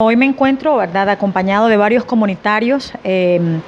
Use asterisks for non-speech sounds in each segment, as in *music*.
Hoy me encuentro, ¿verdad?, acompañado de varios comunitarios, em,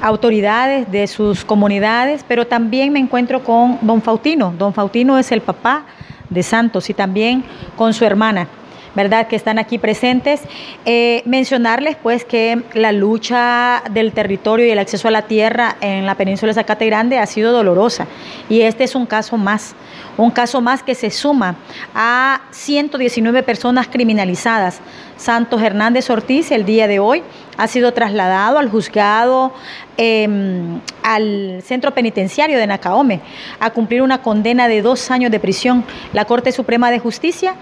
autoridades de sus comunidades, pero también me encuentro con don Faustino. Don Faustino es el papá de Santos y también con su hermana. ¿verdad? Que están aquí presentes. Eh, mencionarles pues que la lucha del territorio y el acceso a la tierra en la península de Zacate Grande ha sido dolorosa y este es un caso más, un caso más que se suma a 119 personas criminalizadas. Santos Hernández Ortiz el día de hoy ha sido trasladado al juzgado em, al centro penitenciario de Nacaome a cumplir una condena de dos años de prisión. La Corte Suprema de Justicia,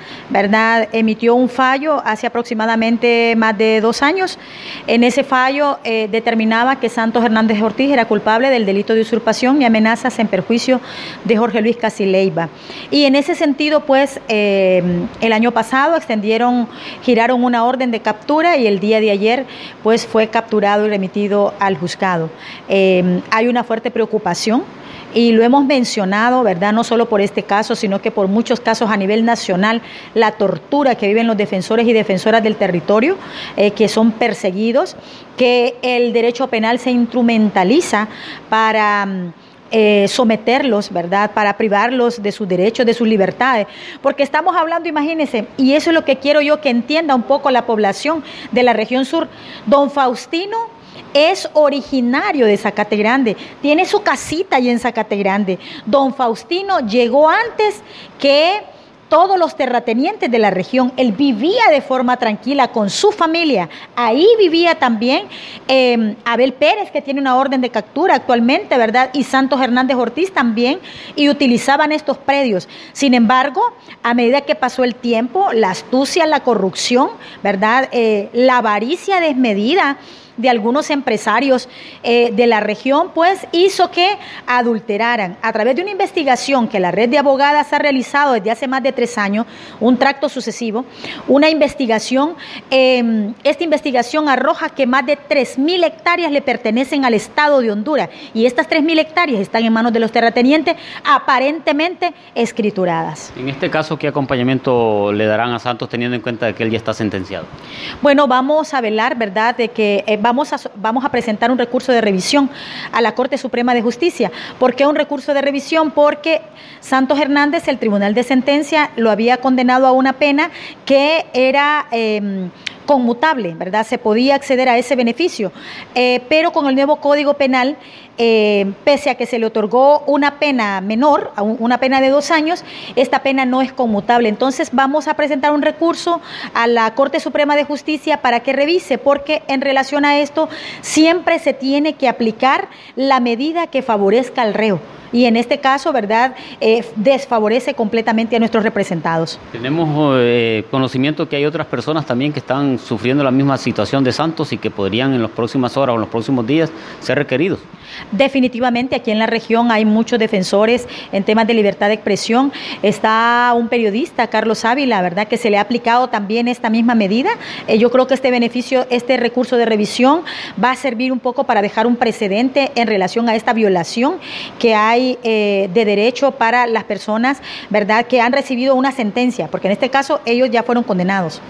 emitió un fallo hace aproximadamente más de dos años. En ese fallo eh, determinaba que Santos Hernández Ortiz era culpable del delito de usurpación y amenazas en perjuicio de Jorge Luis Casileiva. Y en ese sentido, pues, em, el año pasado extendieron, giraron una orden de captura y el día de ayer pues fue capturado y remitido al juzgado. Em, hay una fuerte preocupación y lo hemos mencionado, ¿verdad? No solo por este caso, sino que por muchos casos a nivel nacional, la tortura que viven los defensores y defensoras del territorio, eh, que son perseguidos, que el derecho penal se instrumentaliza para mm, eh, someterlos, ¿verdad? Para privarlos de sus derechos, de sus libertades. Porque estamos hablando, imagínense, y eso es lo que quiero yo que entienda un poco la población de la región sur. Don Faustino es originario de Zacate Grande, tiene su casita allí en Zacate Grande. Don Faustino llegó antes que todos los terratenientes de la región. Él vivía de forma tranquila con su familia. Ahí vivía también em, Abel Pérez, que tiene una orden de captura actualmente, ¿verdad? Y Santos Hernández Ortiz también, y utilizaban estos predios. Sin embargo, a medida que pasó el tiempo, la astucia, la corrupción, ¿verdad? Eh, la avaricia desmedida de algunos empresarios eh, de la región, pues hizo que adulteraran a través de una investigación que la red de abogadas ha realizado desde hace más de tres años, un tracto sucesivo, una investigación, em, esta investigación arroja que más de 3.000 hectáreas le pertenecen al Estado de Honduras y estas 3.000 hectáreas están en manos de los terratenientes aparentemente escrituradas. En este caso, ¿qué acompañamiento le darán a Santos teniendo en cuenta que él ya está sentenciado? Bueno, vamos a velar, ¿verdad?, de que eh, vamos a, vamos a presentar un recurso de revisión a la Corte Suprema de Justicia. ¿Por qué un recurso de revisión? Porque Santos Hernández, el Tribunal de Sentencia, lo había condenado a una pena que era... Em, conmutable, ¿verdad? Se podía acceder a ese beneficio, eh, pero con el nuevo Código Penal eh, pese a que se le otorgó una pena menor, una pena de dos años, esta pena no es conmutable. Entonces vamos a presentar un recurso a la Corte Suprema de Justicia para que revise, porque en relación a esto siempre se tiene que aplicar la medida que favorezca al reo y en este caso, ¿verdad?, eh, desfavorece completamente a nuestros representados. Tenemos conocimiento que hay otras personas también que están sufriendo la misma situación de Santos y que podrían en las próximas horas o en los próximos días ser requeridos. Definitivamente aquí en la región hay muchos defensores en temas de libertad de expresión. Está un periodista, Carlos Ávila, ¿verdad? Que se le ha aplicado también esta misma medida. Eh, yo creo que este beneficio, este recurso de revisión va a servir un poco para dejar un precedente en relación a esta violación que hay eh, de derecho para las personas, ¿verdad? Que han recibido una sentencia, porque en este caso ellos ya fueron condenados.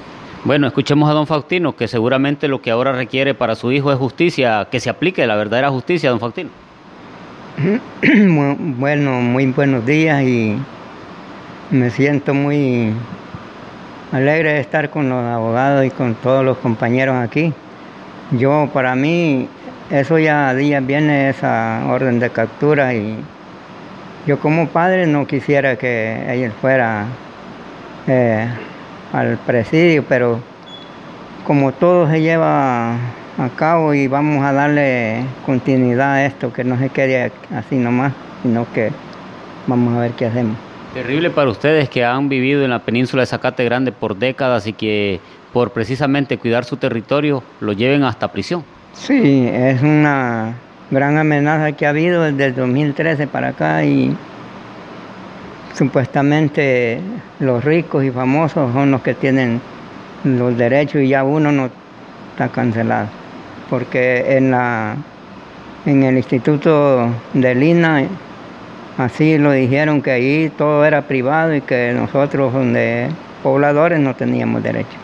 Bueno, escuchemos a don Faustino, que seguramente lo que ahora requiere para su hijo es justicia, que se aplique la verdadera justicia, don Faustino. *clears throat* Bueno, muy buenos días y me siento muy alegre de estar con los abogados y con todos los compañeros aquí. Yo, para mí, eso ya a días viene esa orden de captura y yo como padre no quisiera que él fuera eh, al presidio, pero como todo se lleva a cabo y vamos a darle continuidad a esto, que no se quede así nomás, sino que vamos a ver qué hacemos. Terrible para ustedes que han vivido en la península de Zacate Grande por décadas y que por precisamente cuidar su territorio lo lleven hasta prisión. Sí, es una gran amenaza que ha habido desde el 2013 para acá y supuestamente los ricos y famosos son los que tienen los derechos y ya uno no está cancelado. Porque en la en el instituto de Lina así lo dijeron que ahí todo era privado y que nosotros donde pobladores no teníamos derecho.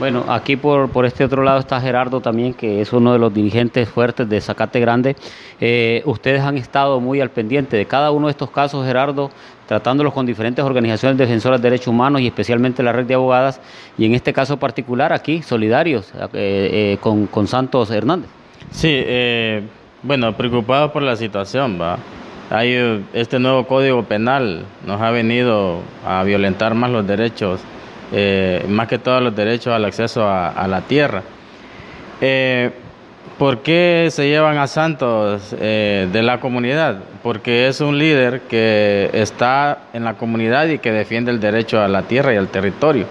Bueno, aquí por, por este otro lado está Gerardo también, que es uno de los dirigentes fuertes de Zacate Grande. Eh, ustedes han estado muy al pendiente de cada uno de estos casos, Gerardo, tratándolos con diferentes organizaciones defensoras de derechos humanos y especialmente la red de abogadas, y en este caso particular aquí, solidarios eh, eh, con, con, Santos Hernández. Sí, bueno, preocupados por la situación, va. Hay este nuevo código penal nos ha venido a violentar más los derechos eh, más que todos los derechos al acceso a, la tierra. Eh, ¿Por qué se llevan a Santos eh, de la comunidad? Porque es un líder que está en la comunidad y que defiende el derecho a la tierra y al territorio.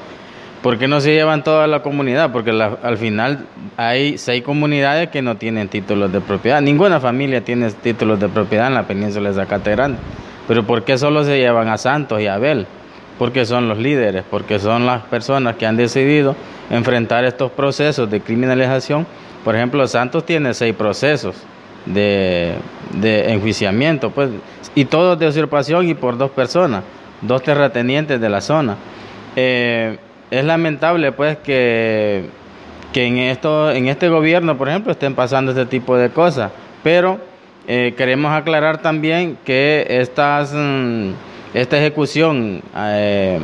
¿Por qué no se llevan toda la comunidad? Porque al final hay seis comunidades que no tienen títulos de propiedad. Ninguna familia tiene títulos de propiedad en la península de Zacate Grande. Pero ¿por qué solo se llevan a Santos y a Abel? Porque son los líderes, porque son las personas que han decidido enfrentar estos procesos de criminalización. Por ejemplo, Santos tiene seis procesos de, enjuiciamiento, pues, y todos de usurpación y por dos personas, dos terratenientes de la zona. Eh, es lamentable, pues, que, que en, esto, en este gobierno, por ejemplo, estén pasando este tipo de cosas, pero eh, queremos aclarar también que estas... Mm, esta ejecución eh,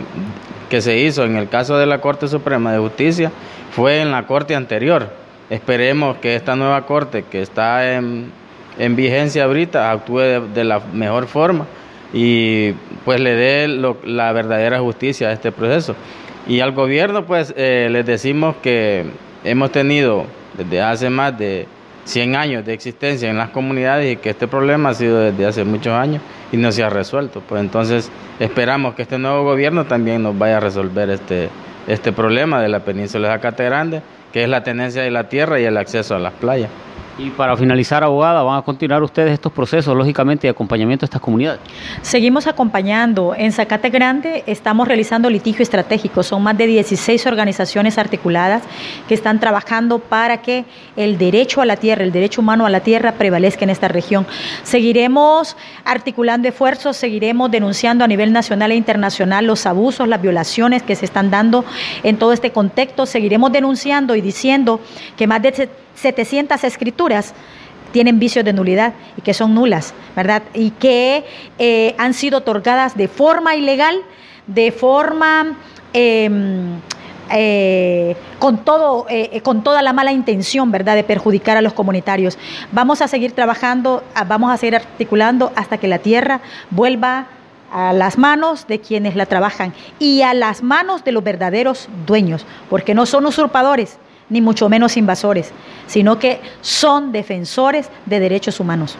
que se hizo en el caso de la Corte Suprema de Justicia fue en la Corte anterior. Esperemos que esta nueva Corte que está en, vigencia ahorita actúe de, la mejor forma y pues le dé la verdadera justicia a este proceso. Y al gobierno pues eh, les decimos que hemos tenido desde hace más de 100 años de existencia en las comunidades y que este problema ha sido desde hace muchos años y no se ha resuelto. Pues entonces esperamos que este nuevo gobierno también nos vaya a resolver este, este problema de la península de Zacate Grande, que es la tenencia de la tierra y el acceso a las playas. Y para finalizar, abogada, ¿van a continuar ustedes estos procesos, lógicamente, de acompañamiento a estas comunidades? Seguimos acompañando. En Zacate Grande estamos realizando litigio estratégico. Son más de 16 organizaciones articuladas que están trabajando para que el derecho a la tierra, el derecho humano a la tierra prevalezca en esta región. Seguiremos articulando esfuerzos, seguiremos denunciando a nivel nacional e internacional los abusos, las violaciones que se están dando en todo este contexto. Seguiremos denunciando y diciendo que más de 700 escrituras tienen vicios de nulidad y que son nulas, ¿verdad? Y que eh, han sido otorgadas de forma ilegal, de forma em, eh, con, todo, eh, con toda la mala intención, ¿verdad?, de perjudicar a los comunitarios. Vamos a seguir trabajando, vamos a seguir articulando hasta que la tierra vuelva a las manos de quienes la trabajan y a las manos de los verdaderos dueños, porque no son usurpadores, ni mucho menos invasores, sino que son defensores de derechos humanos.